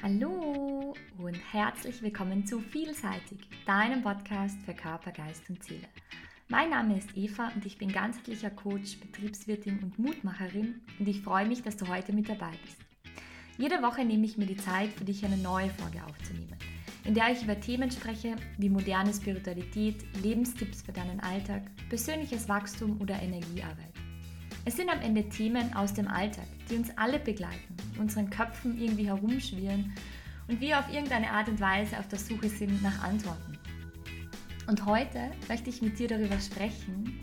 Hallo und herzlich willkommen zu Vielseitig, deinem Podcast für Körper, Geist und Seele. Mein Name ist Eva und ich bin ganzheitlicher Coach, Betriebswirtin und Mutmacherin und ich freue mich, dass du heute mit dabei bist. Jede Woche nehme ich mir die Zeit, für dich eine neue Folge aufzunehmen, in der ich über Themen spreche wie moderne Spiritualität, Lebenstipps für deinen Alltag, persönliches Wachstum oder Energiearbeit. Es sind am Ende Themen aus dem Alltag, die uns alle begleiten, unseren Köpfen irgendwie herumschwirren und wir auf irgendeine Art und Weise auf der Suche sind nach Antworten. Und heute möchte ich mit dir darüber sprechen,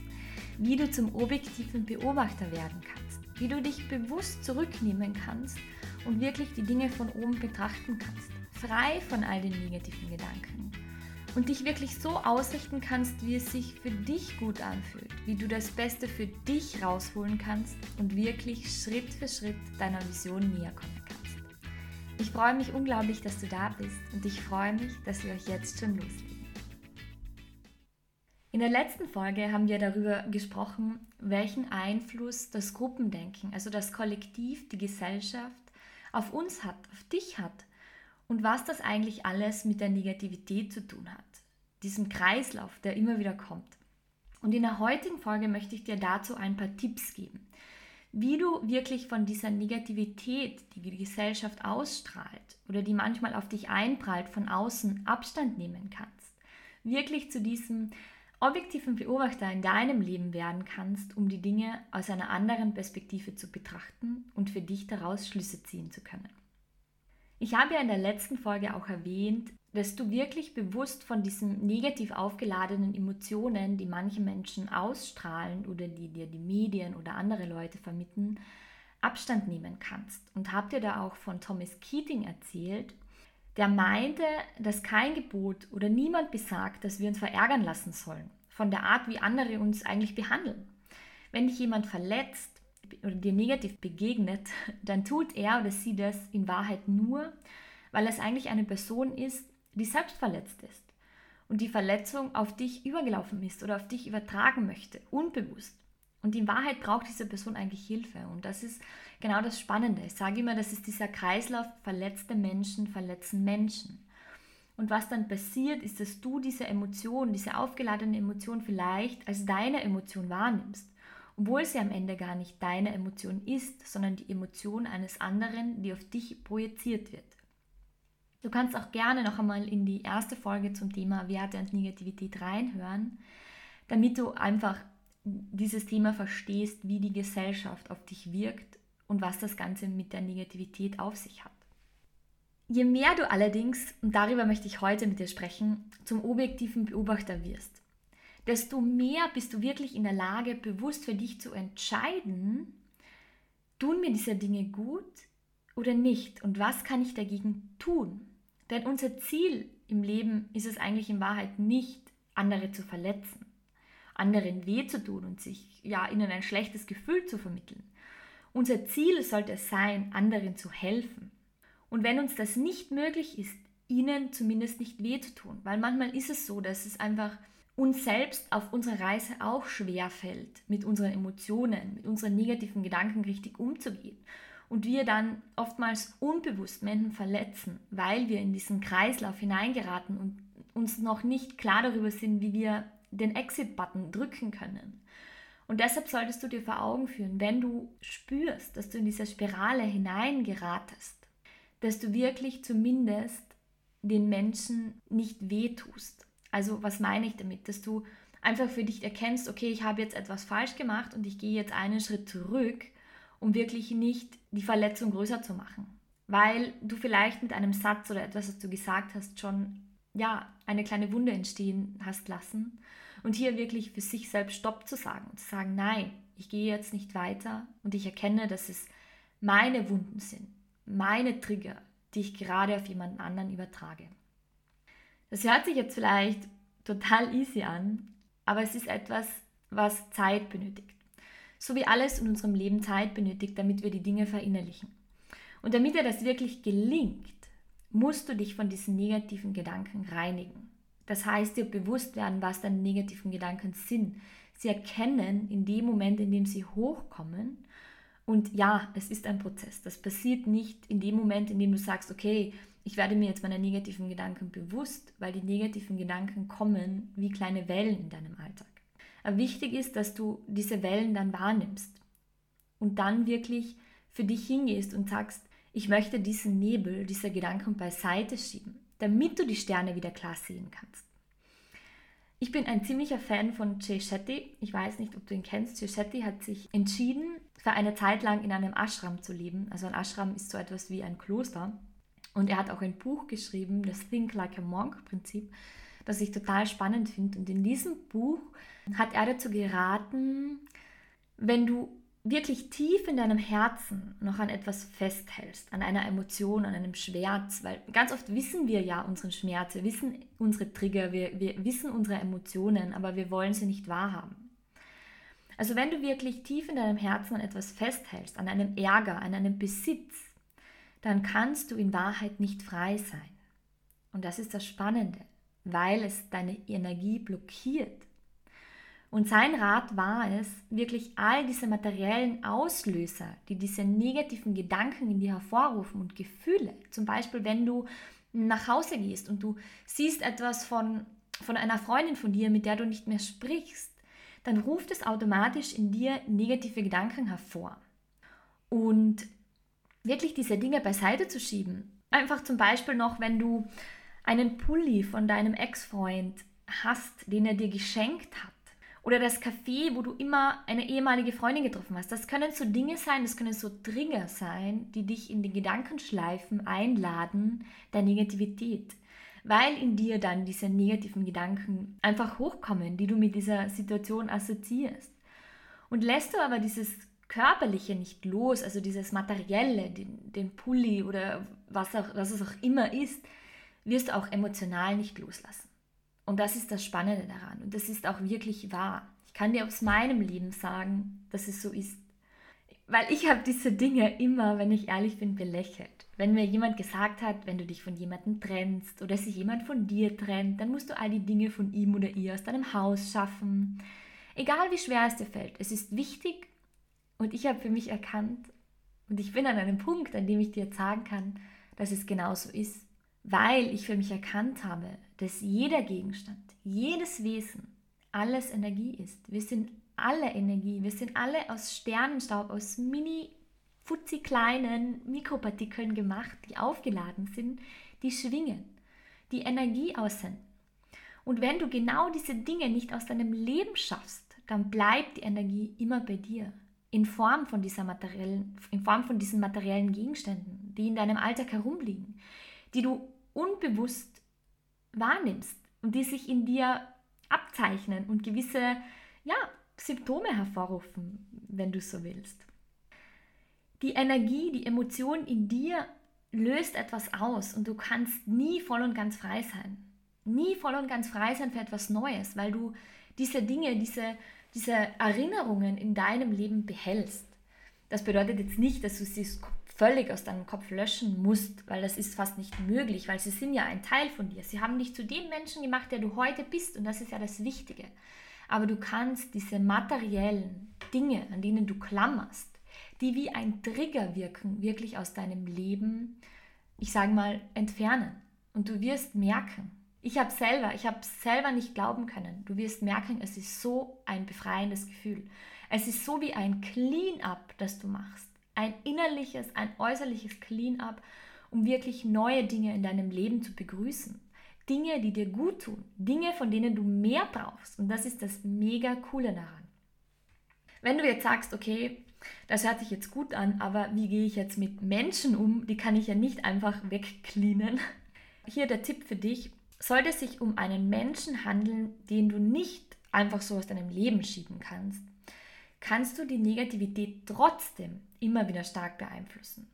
wie du zum objektiven Beobachter werden kannst, wie du dich bewusst zurücknehmen kannst und wirklich die Dinge von oben betrachten kannst, frei von all den negativen Gedanken und dich wirklich so ausrichten kannst, wie es sich für dich gut anfühlt, wie du das Beste für dich rausholen kannst und wirklich Schritt für Schritt deiner Vision näher kommen kannst. Ich freue mich unglaublich, dass du da bist und ich freue mich, dass wir euch jetzt schon loslegen. In der letzten Folge haben wir darüber gesprochen, welchen Einfluss das Gruppendenken, also das Kollektiv, die Gesellschaft auf uns hat, auf dich hat und was das eigentlich alles mit der Negativität zu tun hat. Diesen Kreislauf, der immer wieder kommt. Und in der heutigen Folge möchte ich dir dazu ein paar Tipps geben, wie du wirklich von dieser Negativität, die die Gesellschaft ausstrahlt oder die manchmal auf dich einprallt, von außen Abstand nehmen kannst. Wirklich zu diesem objektiven Beobachter in deinem Leben werden kannst, um die Dinge aus einer anderen Perspektive zu betrachten und für dich daraus Schlüsse ziehen zu können. Ich habe ja in der letzten Folge auch erwähnt, dass du wirklich bewusst von diesen negativ aufgeladenen Emotionen, die manche Menschen ausstrahlen oder die dir die Medien oder andere Leute vermitteln, Abstand nehmen kannst. Und habe dir da auch von Thomas Keating erzählt, der meinte, dass kein Gebot oder niemand besagt, dass wir uns verärgern lassen sollen von der Art, wie andere uns eigentlich behandeln. Wenn dich jemand verletzt, oder dir negativ begegnet, dann tut er oder sie das in Wahrheit nur, weil es eigentlich eine Person ist, die selbst verletzt ist und die Verletzung auf dich übergelaufen ist oder auf dich übertragen möchte, unbewusst. Und in Wahrheit braucht diese Person eigentlich Hilfe. Und das ist genau das Spannende. Ich sage immer, das ist dieser Kreislauf, verletzte Menschen verletzen Menschen. Und was dann passiert, ist, dass du diese Emotion, diese aufgeladene Emotion vielleicht als deine Emotion wahrnimmst obwohl sie am Ende gar nicht deine Emotion ist, sondern die Emotion eines anderen, die auf dich projiziert wird. Du kannst auch gerne noch einmal in die erste Folge zum Thema Werte und Negativität reinhören, damit du einfach dieses Thema verstehst, wie die Gesellschaft auf dich wirkt und was das Ganze mit der Negativität auf sich hat. Je mehr du allerdings, und darüber möchte ich heute mit dir sprechen, zum objektiven Beobachter wirst, desto mehr bist du wirklich in der Lage, bewusst für dich zu entscheiden, tun mir diese Dinge gut oder nicht und was kann ich dagegen tun. Denn unser Ziel im Leben ist es eigentlich in Wahrheit nicht, andere zu verletzen, anderen weh zu tun und sich ja ihnen ein schlechtes Gefühl zu vermitteln. Unser Ziel sollte es sein, anderen zu helfen. Und wenn uns das nicht möglich ist, ihnen zumindest nicht weh zu tun, weil manchmal ist es so, dass es einfach uns selbst auf unserer Reise auch schwer fällt, mit unseren Emotionen, mit unseren negativen Gedanken richtig umzugehen. Und wir dann oftmals unbewusst Menschen verletzen, weil wir in diesen Kreislauf hineingeraten und uns noch nicht klar darüber sind, wie wir den Exit-Button drücken können. Und deshalb solltest du dir vor Augen führen, wenn du spürst, dass du in diese Spirale hineingeratest, dass du wirklich zumindest den Menschen nicht wehtust, also was meine ich damit? Dass du einfach für dich erkennst, okay, ich habe jetzt etwas falsch gemacht und ich gehe jetzt einen Schritt zurück, um wirklich nicht die Verletzung größer zu machen. Weil du vielleicht mit einem Satz oder etwas, was du gesagt hast, schon ja, eine kleine Wunde entstehen hast lassen. Und hier wirklich für sich selbst Stopp zu sagen und zu sagen, nein, ich gehe jetzt nicht weiter und ich erkenne, dass es meine Wunden sind, meine Trigger, die ich gerade auf jemanden anderen übertrage. Das hört sich jetzt vielleicht total easy an, aber es ist etwas, was Zeit benötigt. So wie alles in unserem Leben Zeit benötigt, damit wir die Dinge verinnerlichen. Und damit dir das wirklich gelingt, musst du dich von diesen negativen Gedanken reinigen. Das heißt, dir bewusst werden, was deine negativen Gedanken sind. Sie erkennen in dem Moment, in dem sie hochkommen Und ja, es ist ein Prozess. Das passiert nicht in dem Moment, in dem du sagst, okay, ich werde mir jetzt meiner negativen Gedanken bewusst, weil die negativen Gedanken kommen wie kleine Wellen in deinem Alltag. Aber wichtig ist, dass du diese Wellen dann wahrnimmst und dann wirklich für dich hingehst und sagst, ich möchte diesen Nebel, diese Gedanken beiseite schieben, damit du die Sterne wieder klar sehen kannst. Ich bin ein ziemlicher Fan von Jay Shetty. Ich weiß nicht, ob du ihn kennst. Jay Shetty hat sich entschieden, für eine Zeit lang in einem Ashram zu leben. Also ein Ashram ist so etwas wie ein Kloster. Und er hat auch ein Buch geschrieben, das Think Like a Monk Prinzip, das ich total spannend finde. Und in diesem Buch hat er dazu geraten, wenn du wirklich tief in deinem Herzen noch an etwas festhältst, an einer Emotion, an einem Schmerz, weil ganz oft wissen wir ja unseren Schmerz, wir wissen unsere Trigger, wir, wir wissen unsere Emotionen, aber wir wollen sie nicht wahrhaben. Also wenn du wirklich tief in deinem Herzen an etwas festhältst, an einem Ärger, an einem Besitz, dann kannst du in Wahrheit nicht frei sein. Und das ist das Spannende, weil es deine Energie blockiert. Und sein Rat war es, wirklich all diese materiellen Auslöser, die diese negativen Gedanken in dir hervorrufen und Gefühle, zum Beispiel wenn du nach Hause gehst und du siehst etwas von, von einer Freundin von dir, mit der du nicht mehr sprichst, dann ruft es automatisch in dir negative Gedanken hervor. Und wirklich diese Dinge beiseite zu schieben, einfach zum Beispiel noch, wenn du einen Pulli von deinem Ex-Freund hast, den er dir geschenkt hat, oder das Café, wo du immer eine ehemalige Freundin getroffen hast. Das können so Dinge sein, das können so Trigger sein, die dich in den Gedankenschleifen einladen der Negativität. Weil in dir dann diese negativen Gedanken einfach hochkommen, die du mit dieser Situation assoziierst. Und lässt du aber dieses Körperliche nicht los, also dieses Materielle, den, den Pulli oder was, auch, was es auch immer ist, wirst du auch emotional nicht loslassen. Und das ist das Spannende daran. Und das ist auch wirklich wahr. Ich kann dir aus meinem Leben sagen, dass es so ist. Weil ich habe diese Dinge immer, wenn ich ehrlich bin, belächelt. Wenn mir jemand gesagt hat, wenn du dich von jemandem trennst oder sich jemand von dir trennt, dann musst du all die Dinge von ihm oder ihr aus deinem Haus schaffen. Egal wie schwer es dir fällt, es ist wichtig und ich habe für mich erkannt und ich bin an einem Punkt, an dem ich dir sagen kann, dass es genauso ist, weil ich für mich erkannt habe, dass jeder Gegenstand, jedes Wesen, alles Energie ist. Wir sind alle Energie. Wir sind alle aus Sternenstaub, aus mini futzi kleinen Mikropartikeln gemacht, die aufgeladen sind, die schwingen, die Energie aussenden. Und wenn du genau diese Dinge nicht aus deinem Leben schaffst, dann bleibt die Energie immer bei dir in Form von dieser materiellen, in Form von diesen materiellen Gegenständen, die in deinem Alltag herumliegen, die du unbewusst wahrnimmst und die sich in dir abzeichnen und gewisse ja, Symptome hervorrufen, wenn du so willst. Die Energie, die Emotion in dir löst etwas aus und du kannst nie voll und ganz frei sein. Nie voll und ganz frei sein für etwas Neues, weil du diese Dinge, diese, diese Erinnerungen in deinem Leben behältst. Das bedeutet jetzt nicht, dass du sie völlig aus deinem Kopf löschen musst, weil das ist fast nicht möglich, weil sie sind ja ein Teil von dir. Sie haben dich zu dem Menschen gemacht, der du heute bist und das ist ja das Wichtige. Aber du kannst diese materiellen Dinge, an denen du klammerst, die wie ein Trigger wirken, wirklich aus deinem Leben, ich sage mal, entfernen. Und du wirst merken, ich habe selber, ich habe selber nicht glauben können. Du wirst merken, es ist so ein befreiendes Gefühl. Es ist so wie ein Clean-up, das du machst ein innerliches, ein äußerliches Clean-up, um wirklich neue Dinge in deinem Leben zu begrüßen. Dinge, die dir gut tun, Dinge, von denen du mehr brauchst. Und das ist das mega coole daran. Wenn du jetzt sagst, okay, das hört sich jetzt gut an, aber wie gehe ich jetzt mit Menschen um? Die kann ich ja nicht einfach wegcleanen. Hier der Tipp für dich. Sollte es sich um einen Menschen handeln, den du nicht einfach so aus deinem Leben schieben kannst, kannst du die Negativität trotzdem immer wieder stark beeinflussen.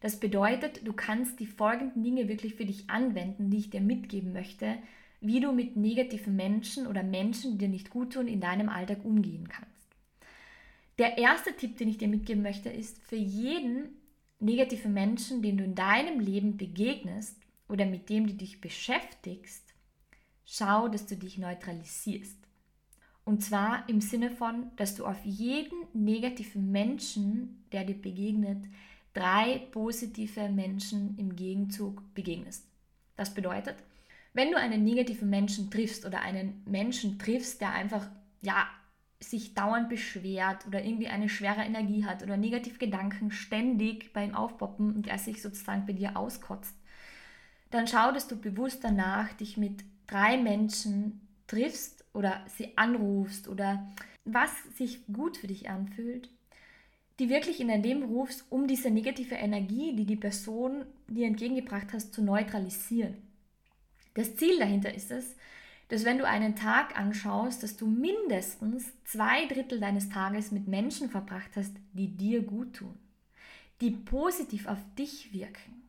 Das bedeutet, du kannst die folgenden Dinge wirklich für dich anwenden, die ich dir mitgeben möchte, wie du mit negativen Menschen oder Menschen, die dir nicht gut tun, in deinem Alltag umgehen kannst. Der erste Tipp, den ich dir mitgeben möchte, ist für jeden negativen Menschen, den du in deinem Leben begegnest oder mit dem du dich beschäftigst, schau, dass du dich neutralisierst. Und zwar im Sinne von, dass du auf jeden negativen Menschen, der dir begegnet, drei positive Menschen im Gegenzug begegnest. Das bedeutet, wenn du einen negativen Menschen triffst oder einen Menschen triffst, der einfach ja sich dauernd beschwert oder irgendwie eine schwere Energie hat oder negative Gedanken ständig bei ihm aufpoppen und er sich sozusagen bei dir auskotzt, dann schau, dass du bewusst danach dich mit drei Menschen triffst oder sie anrufst oder was sich gut für dich anfühlt, die wirklich in dein Leben rufst, um diese negative Energie, die die Person dir entgegengebracht hast, zu neutralisieren. Das Ziel dahinter ist es, dass wenn du einen Tag anschaust, dass du mindestens zwei Drittel deines Tages mit Menschen verbracht hast, die dir gut tun, die positiv auf dich wirken.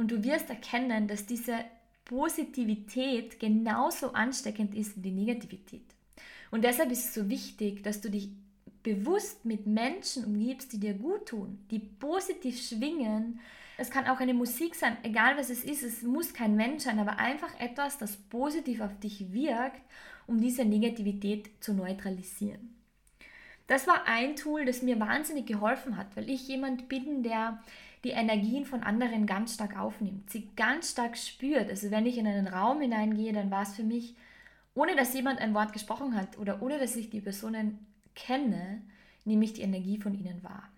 Und du wirst erkennen, dass diese Positivität genauso ansteckend ist wie die Negativität. Und deshalb ist es so wichtig, dass du dich bewusst mit Menschen umgibst, die dir gut tun, die positiv schwingen. Es kann auch eine Musik sein, egal was es ist, es muss kein Mensch sein, aber einfach etwas, das positiv auf dich wirkt, um diese Negativität zu neutralisieren. Das war ein Tool, das mir wahnsinnig geholfen hat, weil ich jemand bin, der die Energien von anderen ganz stark aufnimmt, sie ganz stark spürt. Also wenn ich in einen Raum hineingehe, dann war es für mich, ohne dass jemand ein Wort gesprochen hat oder ohne dass ich die Personen kenne, nehme ich die Energie von ihnen wahr.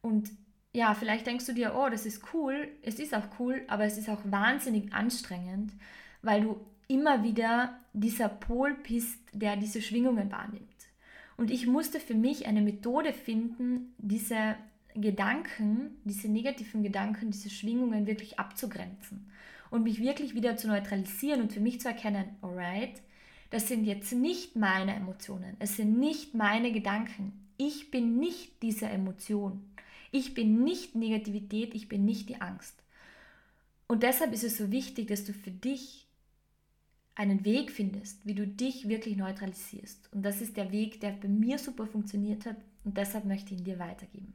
Und ja, vielleicht denkst du dir, oh, das ist cool, es ist auch cool, aber es ist auch wahnsinnig anstrengend, weil du immer wieder dieser Pol bist, der diese Schwingungen wahrnimmt. Und ich musste für mich eine Methode finden, diese Gedanken, diese negativen Gedanken, diese Schwingungen wirklich abzugrenzen und mich wirklich wieder zu neutralisieren und für mich zu erkennen, alright, das sind jetzt nicht meine Emotionen, es sind nicht meine Gedanken. Ich bin nicht diese Emotion. Ich bin nicht Negativität, ich bin nicht die Angst. Und deshalb ist es so wichtig, dass du für dich einen Weg findest, wie du dich wirklich neutralisierst. Und das ist der Weg, der bei mir super funktioniert hat und deshalb möchte ich ihn dir weitergeben.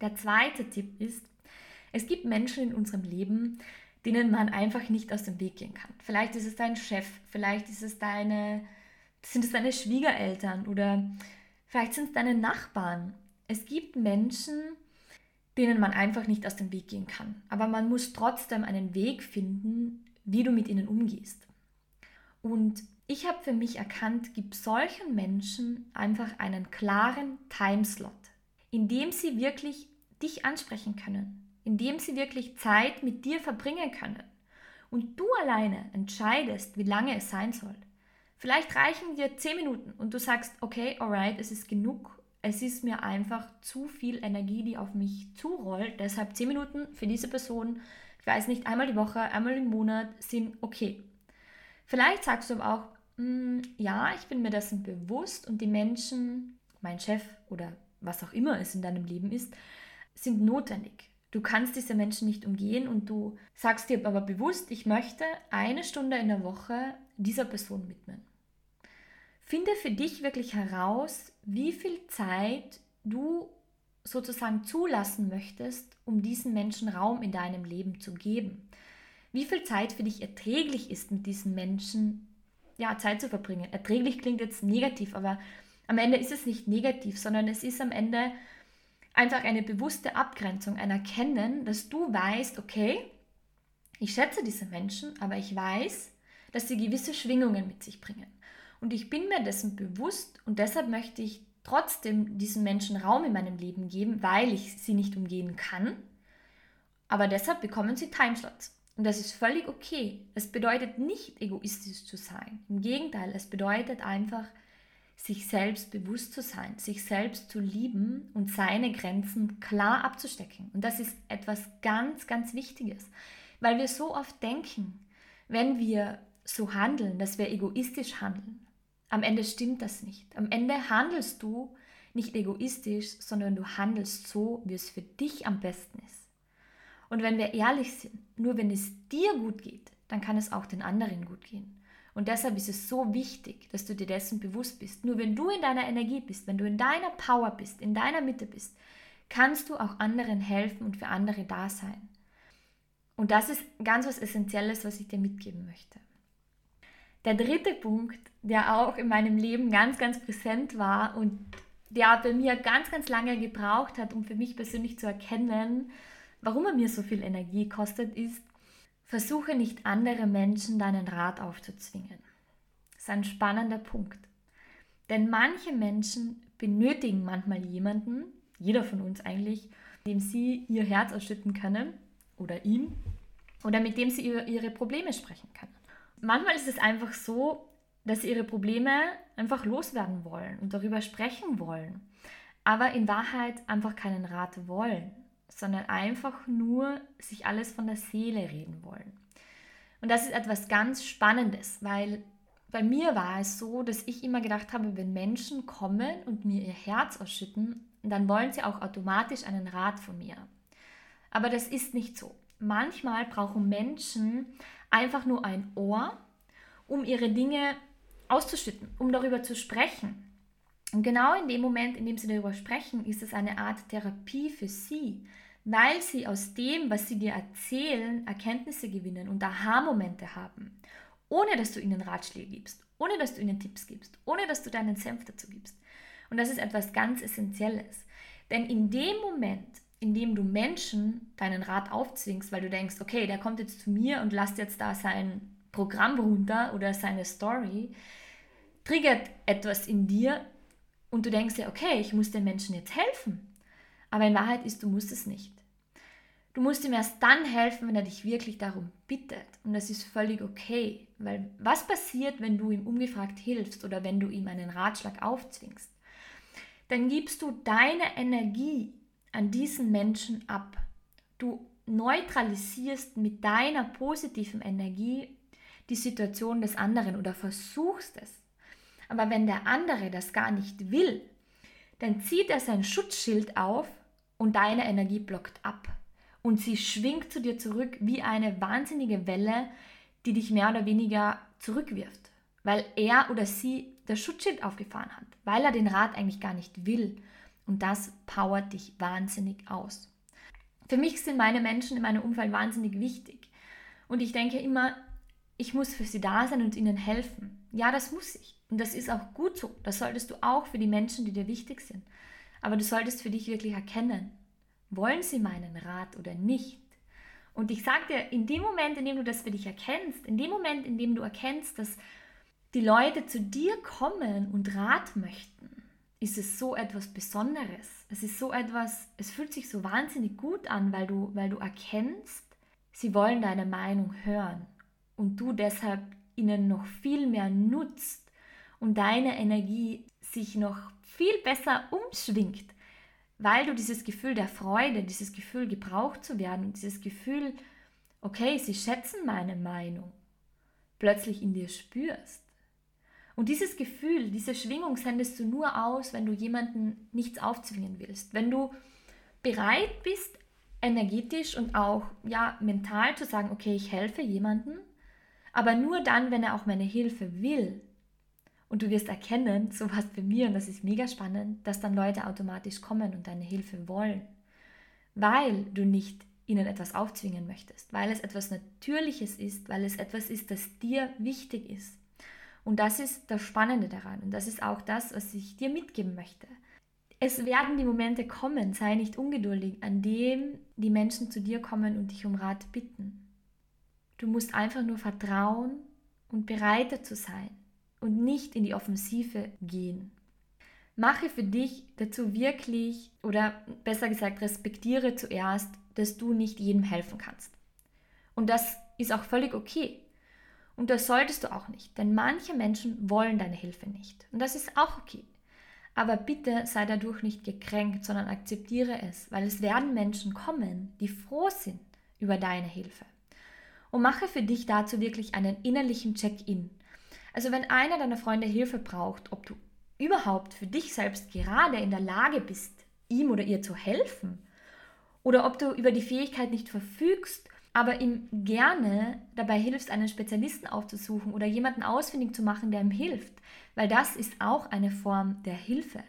Der zweite Tipp ist, es gibt Menschen in unserem Leben, denen man einfach nicht aus dem Weg gehen kann. Vielleicht ist es dein Chef, vielleicht ist es deine, sind es deine Schwiegereltern oder vielleicht sind es deine Nachbarn. Es gibt Menschen, denen man einfach nicht aus dem Weg gehen kann. Aber man muss trotzdem einen Weg finden, wie du mit ihnen umgehst. Und ich habe für mich erkannt, gib solchen Menschen einfach einen klaren Timeslot, in dem sie wirklich dich ansprechen können, indem sie wirklich Zeit mit dir verbringen können. Und du alleine entscheidest, wie lange es sein soll. Vielleicht reichen dir 10 Minuten und du sagst, okay, alright, es ist genug. Es ist mir einfach zu viel Energie, die auf mich zurollt. Deshalb 10 Minuten für diese Person, ich weiß nicht, einmal die Woche, einmal im Monat sind okay. Vielleicht sagst du aber auch, mm, ja, ich bin mir dessen bewusst und die Menschen, mein Chef oder was auch immer es in deinem Leben ist, sind notwendig. Du kannst diese Menschen nicht umgehen und du sagst dir aber bewusst, ich möchte eine Stunde in der Woche dieser Person widmen. Finde für dich wirklich heraus, wie viel Zeit du sozusagen zulassen möchtest, um diesen Menschen Raum in deinem Leben zu geben. Wie viel Zeit für dich erträglich ist, mit diesen Menschen ja, Zeit zu verbringen. Erträglich klingt jetzt negativ, aber am Ende ist es nicht negativ, sondern es ist am Ende einfach eine bewusste Abgrenzung, ein Erkennen, dass du weißt, okay, ich schätze diese Menschen, aber ich weiß, dass sie gewisse Schwingungen mit sich bringen. Und ich bin mir dessen bewusst und deshalb möchte ich trotzdem diesen Menschen Raum in meinem Leben geben, weil ich sie nicht umgehen kann. Aber deshalb bekommen sie Timeslots. Und das ist völlig okay. Es bedeutet nicht egoistisch zu sein. Im Gegenteil, es bedeutet einfach, sich selbst bewusst zu sein, sich selbst zu lieben und seine Grenzen klar abzustecken. Und das ist etwas ganz, ganz Wichtiges, weil wir so oft denken, wenn wir so handeln, dass wir egoistisch handeln. Am Ende stimmt das nicht. Am Ende handelst du nicht egoistisch, sondern du handelst so, wie es für dich am besten ist. Und wenn wir ehrlich sind, nur wenn es dir gut geht, dann kann es auch den anderen gut gehen. Und deshalb ist es so wichtig, dass du dir dessen bewusst bist. Nur wenn du in deiner Energie bist, wenn du in deiner Power bist, in deiner Mitte bist, kannst du auch anderen helfen und für andere da sein. Und das ist ganz was Essentielles, was ich dir mitgeben möchte. Der dritte Punkt, der auch in meinem Leben ganz, ganz präsent war und der bei mir ganz, ganz lange gebraucht hat, um für mich persönlich zu erkennen, warum er mir so viel Energie kostet, ist, versuche nicht andere Menschen deinen Rat aufzuzwingen. Das ist ein spannender Punkt. Denn manche Menschen benötigen manchmal jemanden, jeder von uns eigentlich, dem sie ihr Herz ausschütten können oder ihm oder mit dem sie über ihre Probleme sprechen können. Manchmal ist es einfach so, dass sie ihre Probleme einfach loswerden wollen und darüber sprechen wollen, aber in Wahrheit einfach keinen Rat wollen, sondern einfach nur sich alles von der Seele reden wollen. Und das ist etwas ganz Spannendes, weil bei mir war es so, dass ich immer gedacht habe, wenn Menschen kommen und mir ihr Herz ausschütten, dann wollen sie auch automatisch einen Rat von mir. Aber das ist nicht so. Manchmal brauchen Menschen einfach nur ein Ohr, um ihre Dinge auszuschütten, um darüber zu sprechen. Und genau in dem Moment, in dem sie darüber sprechen, ist es eine Art Therapie für sie, weil sie aus dem, was sie dir erzählen, Erkenntnisse gewinnen und Aha-Momente haben, ohne dass du ihnen Ratschläge gibst, ohne dass du ihnen Tipps gibst, ohne dass du deinen Senf dazu gibst. Und das ist etwas ganz Essentielles. Denn in dem Moment, in dem du Menschen deinen Rat aufzwingst, weil du denkst, okay, der kommt jetzt zu mir und lasst jetzt da sein Programm runter oder seine Story, triggert etwas in dir und du denkst ja, okay, ich muss den Menschen jetzt helfen. Aber in Wahrheit ist, du musst es nicht. Du musst ihm erst dann helfen, wenn er dich wirklich darum bittet. Und das ist völlig okay. Weil was passiert, wenn du ihm ungefragt hilfst oder wenn du ihm einen Ratschlag aufzwingst? Dann gibst du deine Energie an diesen Menschen ab. Du neutralisierst mit deiner positiven Energie die Situation des anderen oder versuchst es. Aber wenn der andere das gar nicht will, dann zieht er sein Schutzschild auf und deine Energie blockt ab. Und sie schwingt zu dir zurück wie eine wahnsinnige Welle, die dich mehr oder weniger zurückwirft, weil er oder sie das Schutzschild aufgefahren hat, weil er den Rat eigentlich gar nicht will. Und das powert dich wahnsinnig aus. Für mich sind meine Menschen in meinem Umfeld wahnsinnig wichtig. Und ich denke immer, ich muss für sie da sein und ihnen helfen. Ja, das muss ich. Und das ist auch gut so. Das solltest du auch für die Menschen, die dir wichtig sind. Aber du solltest für dich wirklich erkennen, wollen sie meinen Rat oder nicht? Und ich sage dir, in dem Moment, in dem du das für dich erkennst, in dem Moment, in dem du erkennst, dass die Leute zu dir kommen und Rat möchten, ist es so etwas Besonderes. Es ist so etwas, es fühlt sich so wahnsinnig gut an, weil du, weil du erkennst, sie wollen deine Meinung hören und du deshalb ihnen noch viel mehr nutzt und deine Energie sich noch viel besser umschwingt, weil du dieses Gefühl der Freude, dieses Gefühl gebraucht zu werden, dieses Gefühl, okay, sie schätzen meine Meinung, plötzlich in dir spürst. Und dieses Gefühl, diese Schwingung sendest du nur aus, wenn du jemanden nichts aufzwingen willst. Wenn du bereit bist, energetisch und auch ja, mental zu sagen, okay, ich helfe jemandem, aber nur dann, wenn er auch meine Hilfe will. Und du wirst erkennen, so was bei mir, und das ist mega spannend, dass dann Leute automatisch kommen und deine Hilfe wollen. Weil du nicht ihnen etwas aufzwingen möchtest, weil es etwas Natürliches ist, weil es etwas ist, das dir wichtig ist. Und das ist das Spannende daran. Und das ist auch das, was ich dir mitgeben möchte. Es werden die Momente kommen, sei nicht ungeduldig, an dem die Menschen zu dir kommen und dich um Rat bitten. Du musst einfach nur vertrauen und bereiter zu sein und nicht in die Offensive gehen. Mache für dich dazu wirklich, oder besser gesagt, respektiere zuerst, dass du nicht jedem helfen kannst. Und das ist auch völlig okay. Und das solltest du auch nicht, denn manche Menschen wollen deine Hilfe nicht. Und das ist auch okay. Aber bitte sei dadurch nicht gekränkt, sondern akzeptiere es, weil es werden Menschen kommen, die froh sind über deine Hilfe. Und mache für dich dazu wirklich einen innerlichen Check-in. Also wenn einer deiner Freunde Hilfe braucht, ob du überhaupt für dich selbst gerade in der Lage bist, ihm oder ihr zu helfen, oder ob du über die Fähigkeit nicht verfügst, aber ihm gerne dabei hilfst, einen Spezialisten aufzusuchen oder jemanden ausfindig zu machen, der ihm hilft, weil das ist auch eine Form der Hilfe.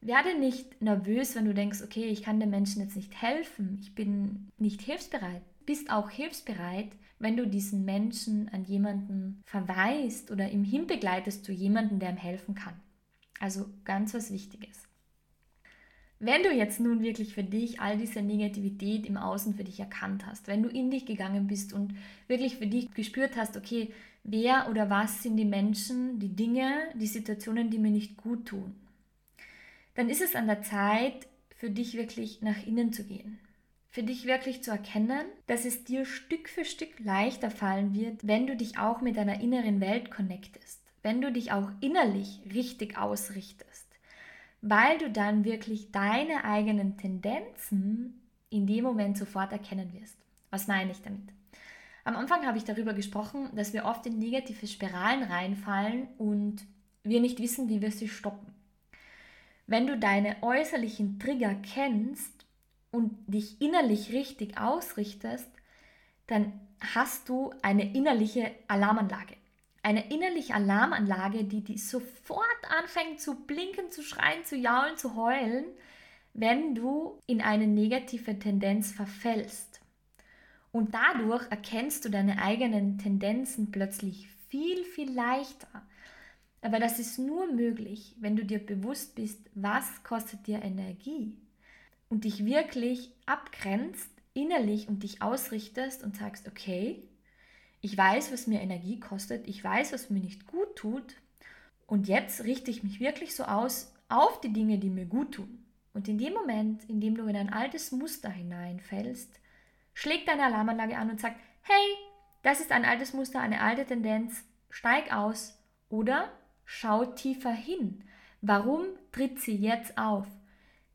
Werde nicht nervös, wenn du denkst, okay, ich kann den Menschen jetzt nicht helfen, ich bin nicht hilfsbereit. Bist auch hilfsbereit, wenn du diesen Menschen an jemanden verweist oder ihm hinbegleitest zu jemanden, der ihm helfen kann. Also ganz was Wichtiges. Wenn du jetzt nun wirklich für dich all diese Negativität im Außen für dich erkannt hast, wenn du in dich gegangen bist und wirklich für dich gespürt hast, okay, wer oder was sind die Menschen, die Dinge, die Situationen, die mir nicht gut tun, dann ist es an der Zeit, für dich wirklich nach innen zu gehen. Für dich wirklich zu erkennen, dass es dir Stück für Stück leichter fallen wird, wenn du dich auch mit deiner inneren Welt connectest, wenn du dich auch innerlich richtig ausrichtest, weil du dann wirklich deine eigenen Tendenzen in dem Moment sofort erkennen wirst. Was meine ich damit? Am Anfang habe ich darüber gesprochen, dass wir oft in negative Spiralen reinfallen und wir nicht wissen, wie wir sie stoppen. Wenn du deine äußerlichen Trigger kennst und dich innerlich richtig ausrichtest, dann hast du eine innerliche Alarmanlage. Eine innerliche Alarmanlage, die, die sofort anfängt zu blinken, zu schreien, zu jaulen, zu heulen, wenn du in eine negative Tendenz verfällst. Und dadurch erkennst du deine eigenen Tendenzen plötzlich viel, viel leichter. Aber das ist nur möglich, wenn du dir bewusst bist, was kostet dir Energie und dich wirklich abgrenzt innerlich und dich ausrichtest und sagst, okay, ich weiß, was mir Energie kostet, ich weiß, was mir nicht gut tut und jetzt richte ich mich wirklich so aus auf die Dinge, die mir gut tun. Und in dem Moment, in dem du in ein altes Muster hineinfällst, schlägt deine Alarmanlage an und sagt, hey, das ist ein altes Muster, eine alte Tendenz, steig aus oder Schau tiefer hin. Warum tritt sie jetzt auf?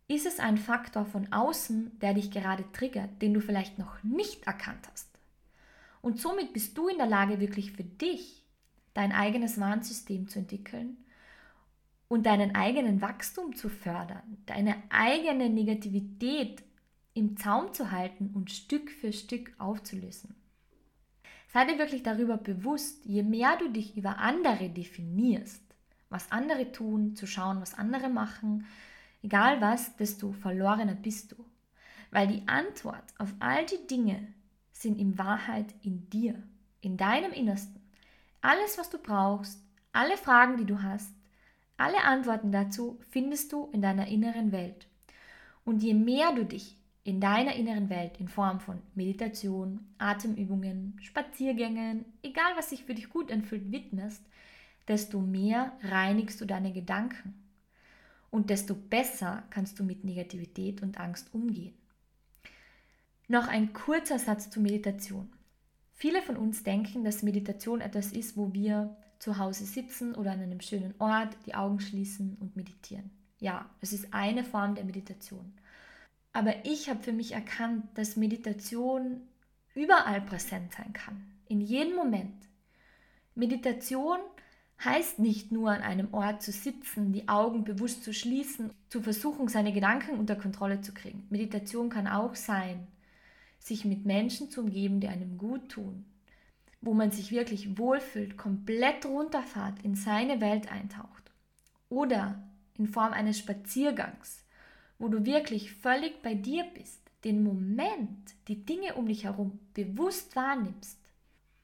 Ist es ein Faktor von außen, der dich gerade triggert, den du vielleicht noch nicht erkannt hast? Und somit bist du in der Lage, wirklich für dich dein eigenes Warnsystem zu entwickeln und deinen eigenen Wachstum zu fördern, deine eigene Negativität im Zaum zu halten und Stück für Stück aufzulösen. Sei dir wirklich darüber bewusst, je mehr du dich über andere definierst, was andere tun, zu schauen, was andere machen, egal was, desto verlorener bist du. Weil die Antwort auf all die Dinge sind in Wahrheit in dir, in deinem Innersten. Alles, was du brauchst, alle Fragen, die du hast, alle Antworten dazu findest du in deiner inneren Welt. Und je mehr du dich in deiner inneren Welt in Form von Meditation, Atemübungen, Spaziergängen, egal was sich für dich gut anfühlt, widmest, desto mehr reinigst du deine Gedanken und desto besser kannst du mit Negativität und Angst umgehen. Noch ein kurzer Satz zur Meditation. Viele von uns denken, dass Meditation etwas ist, wo wir zu Hause sitzen oder an einem schönen Ort, die Augen schließen und meditieren. Ja, es ist eine Form der Meditation. Aber ich habe für mich erkannt, dass Meditation überall präsent sein kann, in jedem Moment. Meditation heißt nicht nur an einem Ort zu sitzen, die Augen bewusst zu schließen, zu versuchen, seine Gedanken unter Kontrolle zu kriegen. Meditation kann auch sein, sich mit Menschen zu umgeben, die einem gut tun, wo man sich wirklich wohlfühlt, komplett runterfahrt, in seine Welt eintaucht. Oder in Form eines Spaziergangs, wo du wirklich völlig bei dir bist, den Moment, die Dinge um dich herum bewusst wahrnimmst.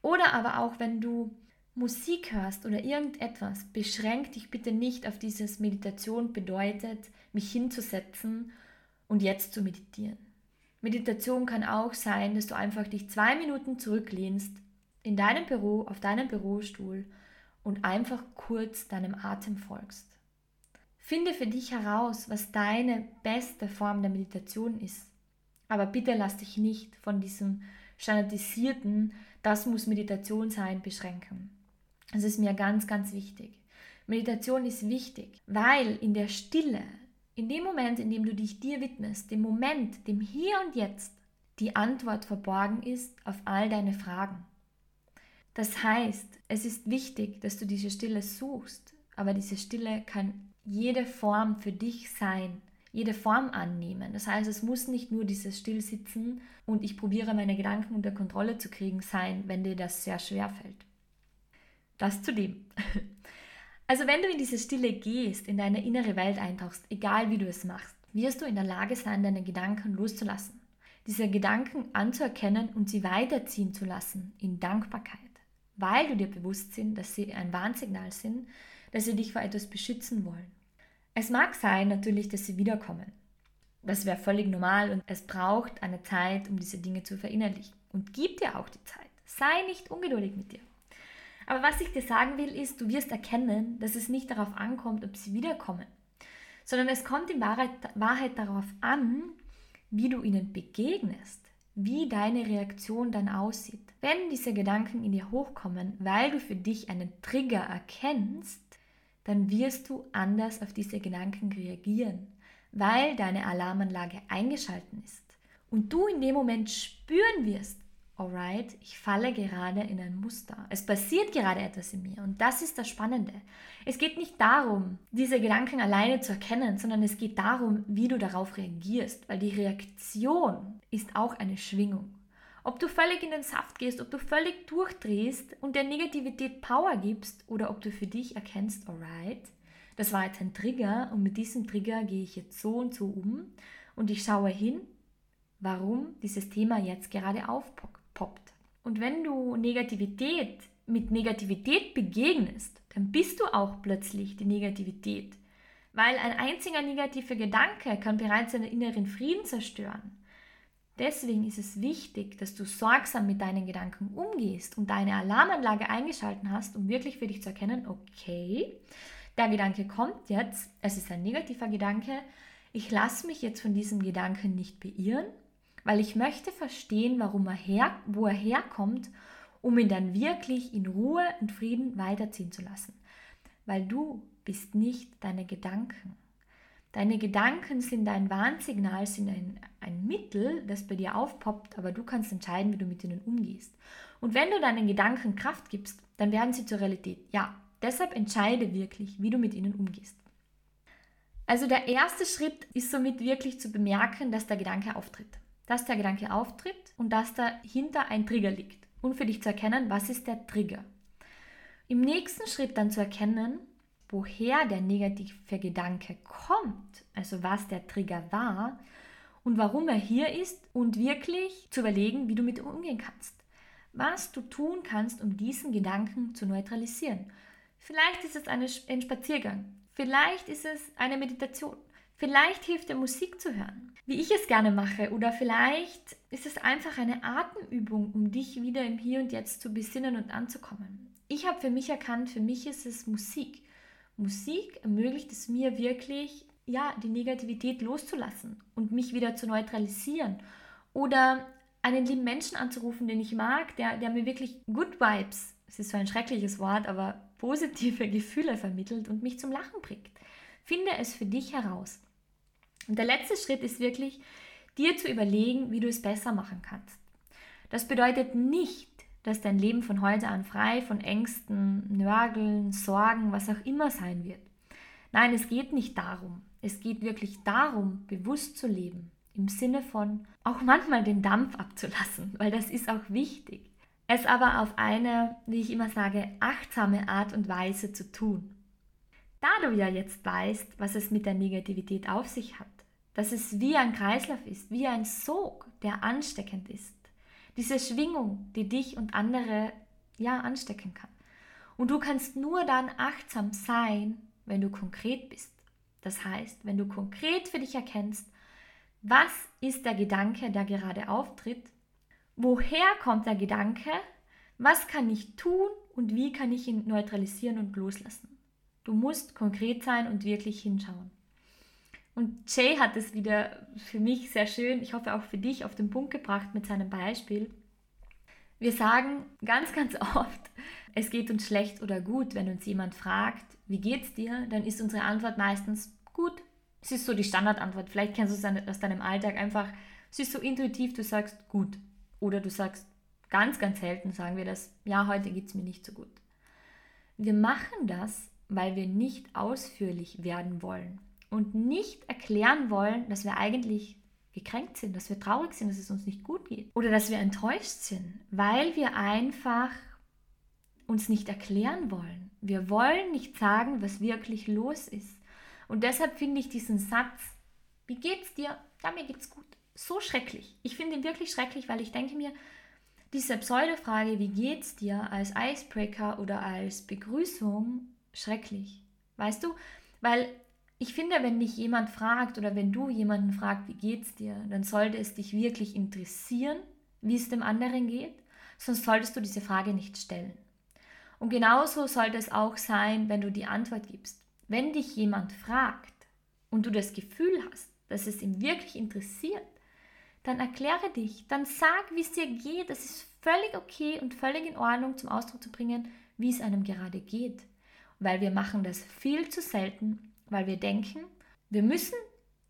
Oder aber auch, wenn du Musik hörst oder irgendetwas, beschränk dich bitte nicht auf dieses Meditation bedeutet, mich hinzusetzen und jetzt zu meditieren. Meditation kann auch sein, dass du einfach dich zwei Minuten zurücklehnst in deinem Büro, auf deinem Bürostuhl und einfach kurz deinem Atem folgst. Finde für dich heraus, was deine beste Form der Meditation ist. Aber bitte lass dich nicht von diesem standardisierten, das muss Meditation sein, beschränken. Das ist mir ganz, ganz wichtig. Meditation ist wichtig, weil in der Stille, in dem Moment, in dem du dich dir widmest, dem Moment, dem Hier und Jetzt, die Antwort verborgen ist auf all deine Fragen. Das heißt, es ist wichtig, dass du diese Stille suchst, aber diese Stille kann jede Form für dich sein, jede Form annehmen. Das heißt, es muss nicht nur dieses Stillsitzen und ich probiere meine Gedanken unter Kontrolle zu kriegen sein, wenn dir das sehr schwer fällt. Das zu dem. Also wenn du in diese Stille gehst, in deine innere Welt eintauchst, egal wie du es machst, wirst du in der Lage sein, deine Gedanken loszulassen. Diese Gedanken anzuerkennen und sie weiterziehen zu lassen in Dankbarkeit, weil du dir bewusst sind, dass sie ein Warnsignal sind, dass sie dich vor etwas beschützen wollen. Es mag sein natürlich, dass sie wiederkommen. Das wäre völlig normal und es braucht eine Zeit, um diese Dinge zu verinnerlichen. Und gib dir auch die Zeit. Sei nicht ungeduldig mit dir. Aber was ich dir sagen will, ist, du wirst erkennen, dass es nicht darauf ankommt, ob sie wiederkommen, sondern es kommt in Wahrheit, Wahrheit darauf an, wie du ihnen begegnest, wie deine Reaktion dann aussieht. Wenn diese Gedanken in dir hochkommen, weil du für dich einen Trigger erkennst, dann wirst du anders auf diese Gedanken reagieren, weil deine Alarmanlage eingeschalten ist. Und du in dem Moment spüren wirst, alright, ich falle gerade in ein Muster. Es passiert gerade etwas in mir und das ist das Spannende. Es geht nicht darum, diese Gedanken alleine zu erkennen, sondern es geht darum, wie du darauf reagierst, weil die Reaktion ist auch eine Schwingung. Ob du völlig in den Saft gehst, ob du völlig durchdrehst und der Negativität Power gibst oder ob du für dich erkennst, alright, das war jetzt ein Trigger und mit diesem Trigger gehe ich jetzt so und so um und ich schaue hin, warum dieses Thema jetzt gerade poppt. Und wenn du Negativität mit Negativität begegnest, dann bist du auch plötzlich die Negativität. Weil ein einziger negativer Gedanke kann bereits deinen inneren Frieden zerstören. Deswegen ist es wichtig, dass du sorgsam mit deinen Gedanken umgehst und deine Alarmanlage eingeschalten hast, um wirklich für dich zu erkennen, okay, der Gedanke kommt jetzt, es ist ein negativer Gedanke, ich lasse mich jetzt von diesem Gedanken nicht beirren, weil ich möchte verstehen, warum er her, wo er herkommt, um ihn dann wirklich in Ruhe und Frieden weiterziehen zu lassen. Weil du bist nicht deine Gedanken. Deine Gedanken sind ein Warnsignal, sind ein, ein Mittel, das bei dir aufpoppt, aber du kannst entscheiden, wie du mit ihnen umgehst. Und wenn du deinen Gedanken Kraft gibst, dann werden sie zur Realität. Ja, deshalb entscheide wirklich, wie du mit ihnen umgehst. Also der erste Schritt ist somit wirklich zu bemerken, dass der Gedanke auftritt dass der Gedanke auftritt und dass dahinter ein Trigger liegt. Und für dich zu erkennen, was ist der Trigger. Im nächsten Schritt dann zu erkennen, woher der negative Gedanke kommt, also was der Trigger war und warum er hier ist und wirklich zu überlegen, wie du mit ihm umgehen kannst. Was du tun kannst, um diesen Gedanken zu neutralisieren. Vielleicht ist es ein Spaziergang, vielleicht ist es eine Meditation, Vielleicht hilft dir Musik zu hören, wie ich es gerne mache, oder vielleicht ist es einfach eine Atemübung, um dich wieder im Hier und Jetzt zu besinnen und anzukommen. Ich habe für mich erkannt, für mich ist es Musik. Musik ermöglicht es mir wirklich, ja, die Negativität loszulassen und mich wieder zu neutralisieren oder einen lieben Menschen anzurufen, den ich mag, der, der mir wirklich Good Vibes, es ist so ein schreckliches Wort, aber positive Gefühle vermittelt und mich zum Lachen bringt. Finde es für dich heraus. Und der letzte Schritt ist wirklich, dir zu überlegen, wie du es besser machen kannst. Das bedeutet nicht, dass dein Leben von heute an frei von Ängsten, Nörgeln, Sorgen, was auch immer sein wird. Nein, es geht nicht darum. Es geht wirklich darum, bewusst zu leben. Im Sinne von auch manchmal den Dampf abzulassen, weil das ist auch wichtig. Es aber auf eine, wie ich immer sage, achtsame Art und Weise zu tun. Da du ja jetzt weißt, was es mit der Negativität auf sich hat, dass es wie ein Kreislauf ist, wie ein Sog, der ansteckend ist. Diese Schwingung, die dich und andere ja anstecken kann. Und du kannst nur dann achtsam sein, wenn du konkret bist. Das heißt, wenn du konkret für dich erkennst, was ist der Gedanke, der gerade auftritt, woher kommt der Gedanke, was kann ich tun und wie kann ich ihn neutralisieren und loslassen. Du musst konkret sein und wirklich hinschauen. Und Jay hat es wieder für mich sehr schön, ich hoffe auch für dich, auf den Punkt gebracht mit seinem Beispiel. Wir sagen ganz, ganz oft, es geht uns schlecht oder gut, wenn uns jemand fragt, wie geht's dir, dann ist unsere Antwort meistens gut. Es ist so die Standardantwort. Vielleicht kennst du es aus deinem Alltag einfach. Es ist so intuitiv, du sagst gut. Oder du sagst ganz, ganz selten, sagen wir das, ja, heute geht es mir nicht so gut. Wir machen das, weil wir nicht ausführlich werden wollen und nicht erklären wollen, dass wir eigentlich gekränkt sind, dass wir traurig sind, dass es uns nicht gut geht oder dass wir enttäuscht sind, weil wir einfach uns nicht erklären wollen. Wir wollen nicht sagen, was wirklich los ist. Und deshalb finde ich diesen Satz, wie geht's dir? Ja, mir geht's gut. So schrecklich. Ich finde ihn wirklich schrecklich, weil ich denke mir, diese Pseudofrage, wie geht's dir, als Icebreaker oder als Begrüßung, schrecklich. Weißt du? Weil ich finde, wenn dich jemand fragt oder wenn du jemanden fragst, wie geht's dir, dann sollte es dich wirklich interessieren, wie es dem anderen geht, sonst solltest du diese Frage nicht stellen. Und genauso sollte es auch sein, wenn du die Antwort gibst. Wenn dich jemand fragt und du das Gefühl hast, dass es ihm wirklich interessiert, dann erkläre dich, dann sag, wie es dir geht. Es ist völlig okay und völlig in Ordnung zum Ausdruck zu bringen, wie es einem gerade geht. Weil wir machen das viel zu selten, weil wir denken, wir müssen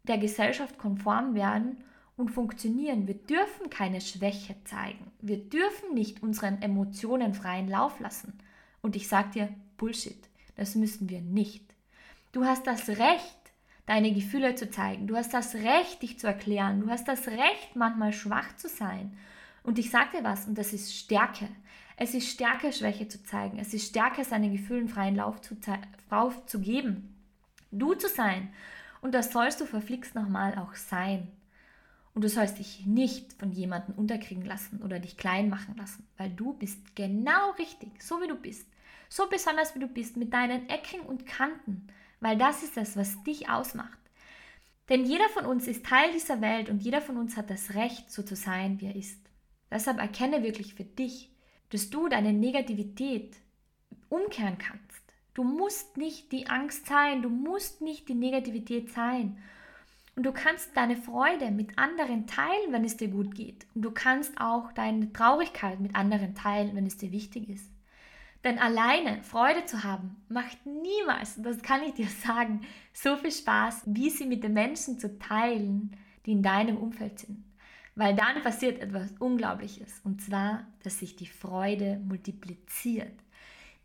der Gesellschaft konform werden und funktionieren. Wir dürfen keine Schwäche zeigen. Wir dürfen nicht unseren Emotionen freien Lauf lassen. Und ich sage dir, Bullshit, das müssen wir nicht. Du hast das Recht, deine Gefühle zu zeigen. Du hast das Recht, dich zu erklären. Du hast das Recht, manchmal schwach zu sein. Und ich sage dir was, und das ist Stärke. Es ist Stärke, Schwäche zu zeigen. Es ist Stärke, seinen Gefühlen freien Lauf zu, Lauf zu geben. Du zu sein. Und das sollst du verflixt nochmal auch sein. Und du sollst dich nicht von jemandem unterkriegen lassen oder dich klein machen lassen, weil du bist genau richtig, so wie du bist so besonders wie du bist, mit deinen Ecken und Kanten, weil das ist es, was dich ausmacht. Denn jeder von uns ist Teil dieser Welt und jeder von uns hat das Recht, so zu sein, wie er ist. Deshalb erkenne wirklich für dich, dass du deine Negativität umkehren kannst. Du musst nicht die Angst sein, du musst nicht die Negativität sein. Und du kannst deine Freude mit anderen teilen, wenn es dir gut geht. Und du kannst auch deine Traurigkeit mit anderen teilen, wenn es dir wichtig ist. Denn alleine Freude zu haben, macht niemals, das kann ich dir sagen, so viel Spaß, wie sie mit den Menschen zu teilen, die in deinem Umfeld sind. Weil dann passiert etwas Unglaubliches. Und zwar, dass sich die Freude multipliziert.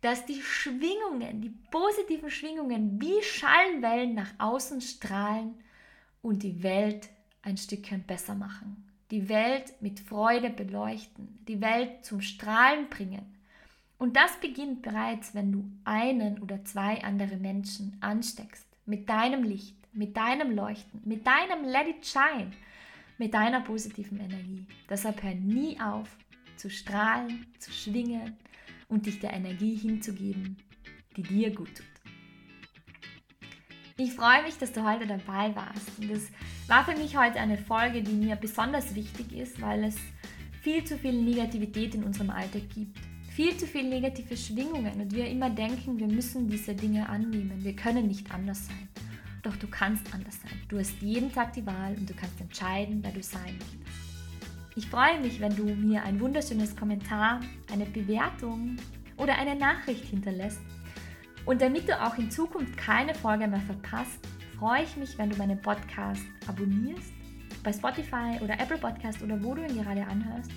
Dass die Schwingungen, die positiven Schwingungen wie Schallwellen nach außen strahlen und die Welt ein Stückchen besser machen. Die Welt mit Freude beleuchten. Die Welt zum Strahlen bringen und das beginnt bereits, wenn du einen oder zwei andere Menschen ansteckst. Mit deinem Licht, mit deinem Leuchten, mit deinem Let it shine, mit deiner positiven Energie. Deshalb hör nie auf zu strahlen, zu schwingen und dich der Energie hinzugeben, die dir gut tut. Ich freue mich, dass du heute dabei warst. Und es war für mich heute eine Folge, die mir besonders wichtig ist, weil es viel zu viel Negativität in unserem Alltag gibt viel zu viel negative Schwingungen und wir immer denken, wir müssen diese Dinge annehmen. Wir können nicht anders sein. Doch du kannst anders sein. Du hast jeden Tag die Wahl und du kannst entscheiden, wer du sein möchtest. Ich freue mich, wenn du mir ein wunderschönes Kommentar, eine Bewertung oder eine Nachricht hinterlässt. Und damit du auch in Zukunft keine Folge mehr verpasst, freue ich mich, wenn du meinen Podcast abonnierst bei Spotify oder Apple Podcast oder wo du ihn gerade anhörst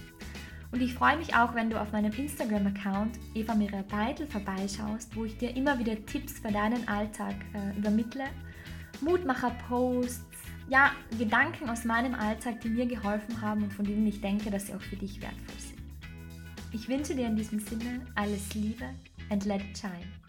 und ich freue mich auch, wenn du auf meinem Instagram-Account Eva Mira Beitel vorbeischaust, wo ich dir immer wieder Tipps für deinen Alltag äh, übermittle. Mutmacher-Posts, ja, Gedanken aus meinem Alltag, die mir geholfen haben und von denen ich denke, dass sie auch für dich wertvoll sind. Ich wünsche dir in diesem Sinne alles Liebe and let it shine.